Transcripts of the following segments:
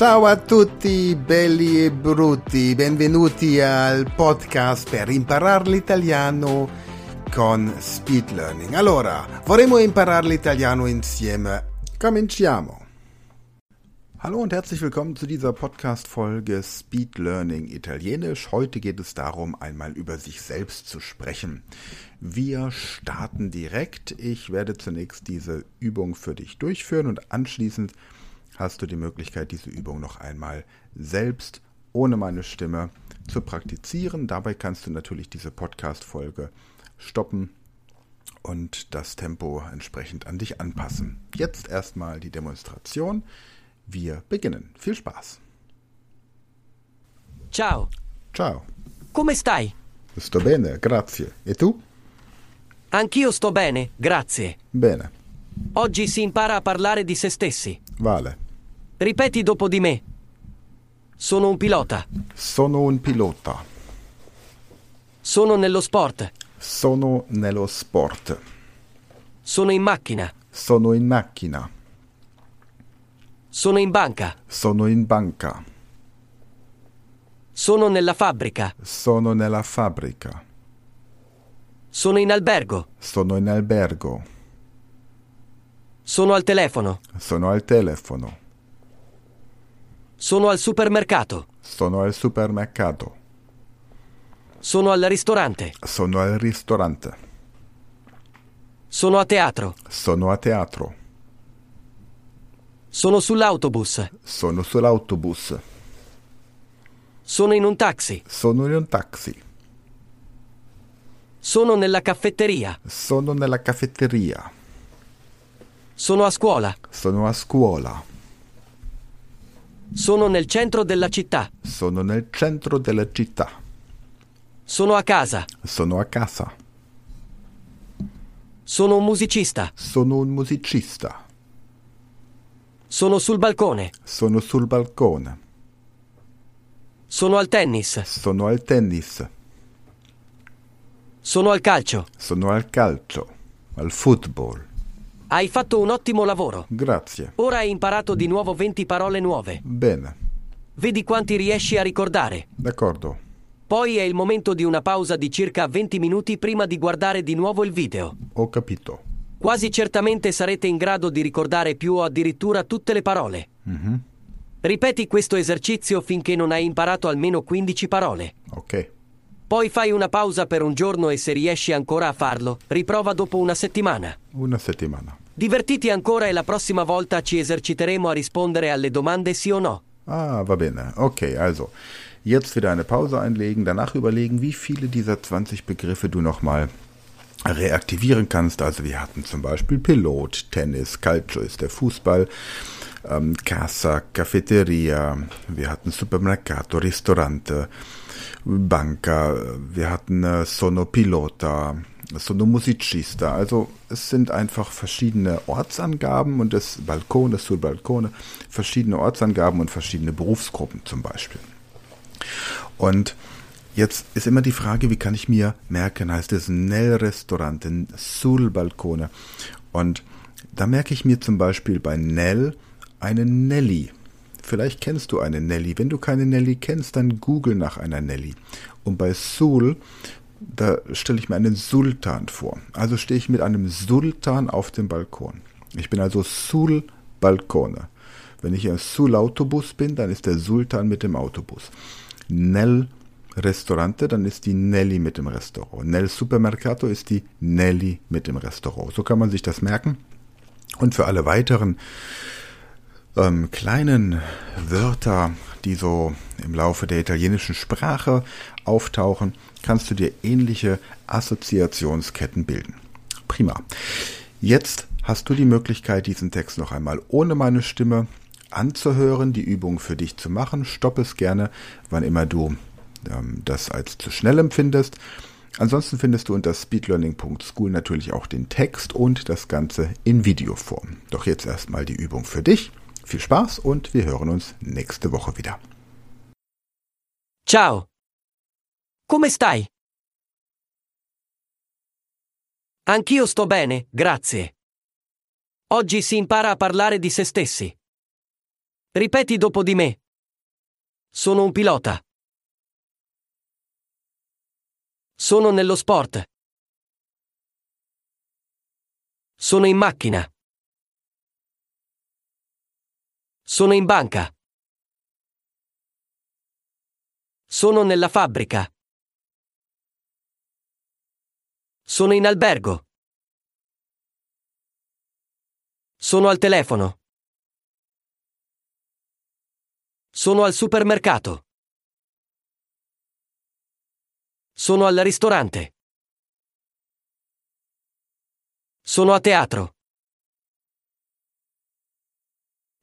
Ciao a tutti belli e brutti, benvenuti al podcast per imparare l'italiano con Speed Learning. Allora, vorremmo imparare l'italiano insieme. Cominciamo. Hallo und herzlich willkommen zu dieser Podcast-Folge Speed Learning Italienisch. Heute geht es darum, einmal über sich selbst zu sprechen. Wir starten direkt. Ich werde zunächst diese Übung für dich durchführen und anschließend hast du die Möglichkeit, diese Übung noch einmal selbst ohne meine Stimme zu praktizieren. Dabei kannst du natürlich diese Podcast-Folge stoppen und das Tempo entsprechend an dich anpassen. Jetzt erstmal die Demonstration. Wir beginnen. Viel Spaß. Ciao, Ciao. come stai? Sto bene, grazie. E tu? Anch'io sto bene, grazie. Bene. Oggi si impara a parlare di se stessi. Vale. Ripeti dopo di me. Sono un pilota. Sono un pilota. Sono nello sport. Sono nello sport. Sono in macchina. Sono in macchina. Sono in banca. Sono in banca. Sono nella fabbrica. Sono nella fabbrica. Sono in albergo. Sono in albergo. Sono al telefono. Sono al telefono. Sono al supermercato. Sono al supermercato. Sono al ristorante. Sono al ristorante. Sono a teatro. Sono a teatro. Sono sull'autobus. Sono sull'autobus. Sono in un taxi. Sono in un taxi. Sono nella caffetteria. Sono nella caffetteria. Sono a scuola. Sono a scuola. Sono nel centro della città. Sono nel centro della città. Sono a casa. Sono a casa. Sono un musicista. Sono un musicista. Sono sul balcone. Sono sul balcone. Sono al tennis. Sono al tennis. Sono al calcio. Sono al calcio. Al football. Hai fatto un ottimo lavoro. Grazie. Ora hai imparato di nuovo 20 parole nuove. Bene. Vedi quanti riesci a ricordare. D'accordo. Poi è il momento di una pausa di circa 20 minuti prima di guardare di nuovo il video. Ho capito. Quasi certamente sarete in grado di ricordare più o addirittura tutte le parole. Mhm. Ripeti questo esercizio finché non hai imparato almeno 15 parole. Ok. Poi fai una pausa per un giorno e se riesci ancora a farlo, riprova dopo una settimana. Una settimana. Divertiti ancora e la prossima volta ci eserciteremo a rispondere alle domande sì o no. Ah, va bene. Okay, also. Jetzt wieder eine Pause einlegen, danach überlegen, wie viele dieser 20 Begriffe du nochmal reaktivieren kannst. Also wir hatten zum Beispiel Pilot, Tennis, Calcio ist der Fußball, ähm, Casa, Cafeteria, wir hatten Supermercato, Ristorante, Banca, wir hatten äh, Sono Pilota, Sono Musicista. Also es sind einfach verschiedene Ortsangaben und das Balkone, sul Balkone, verschiedene Ortsangaben und verschiedene Berufsgruppen zum Beispiel. Und jetzt ist immer die Frage, wie kann ich mir merken, heißt es nel ristorante, sul balcone. Und da merke ich mir zum Beispiel bei nel eine Nelly. Vielleicht kennst du eine Nelly. Wenn du keine Nelly kennst, dann google nach einer Nelly. Und bei sul, da stelle ich mir einen Sultan vor. Also stehe ich mit einem Sultan auf dem Balkon. Ich bin also sul balcone. Wenn ich sul Autobus bin, dann ist der Sultan mit dem Autobus. Nel Restaurante, dann ist die Nelly mit dem Restaurant. Nel Supermercato ist die Nelly mit dem Restaurant. So kann man sich das merken. Und für alle weiteren ähm, kleinen Wörter, die so im Laufe der italienischen Sprache auftauchen, kannst du dir ähnliche Assoziationsketten bilden. Prima. Jetzt hast du die Möglichkeit, diesen Text noch einmal ohne meine Stimme anzuhören, die Übung für dich zu machen. Stopp es gerne, wann immer du ähm, das als zu schnell empfindest. Ansonsten findest du unter speedlearning.school natürlich auch den Text und das Ganze in Videoform. Doch jetzt erstmal die Übung für dich. Viel Spaß und wir hören uns nächste Woche wieder. Ciao. Come stai? Anch'io sto bene, grazie. Oggi si impara a parlare di se stessi. Ripeti dopo di me. Sono un pilota. Sono nello sport. Sono in macchina. Sono in banca. Sono nella fabbrica. Sono in albergo. Sono al telefono. Sono al supermercato. Sono al ristorante. Sono a teatro.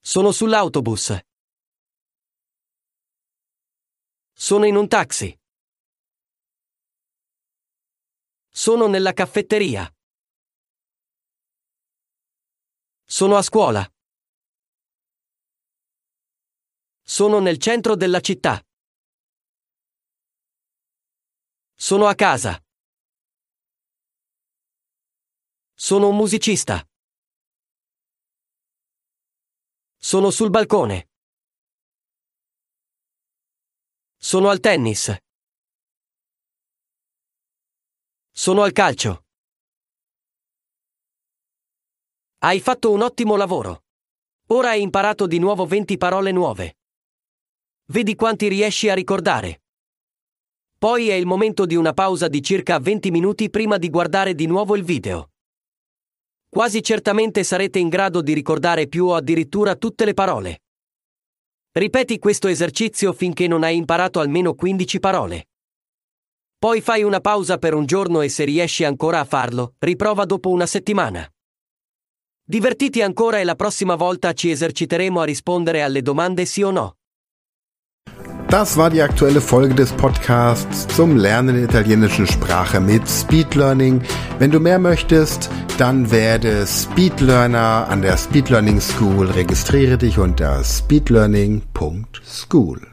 Sono sull'autobus. Sono in un taxi. Sono nella caffetteria. Sono a scuola. Sono nel centro della città. Sono a casa. Sono un musicista. Sono sul balcone. Sono al tennis. Sono al calcio. Hai fatto un ottimo lavoro. Ora hai imparato di nuovo 20 parole nuove. Vedi quanti riesci a ricordare. Poi è il momento di una pausa di circa 20 minuti prima di guardare di nuovo il video. Quasi certamente sarete in grado di ricordare più o addirittura tutte le parole. Ripeti questo esercizio finché non hai imparato almeno 15 parole. Poi fai una pausa per un giorno e se riesci ancora a farlo, riprova dopo una settimana. Divertiti ancora e la prossima volta ci eserciteremo a rispondere alle domande sì o no. Das war die aktuelle Folge des Podcasts zum Lernen der italienischen Sprache mit Speed Learning. Wenn du mehr möchtest, dann werde Speedlearner an der Speed Learning School. Registriere dich unter speedlearning.school.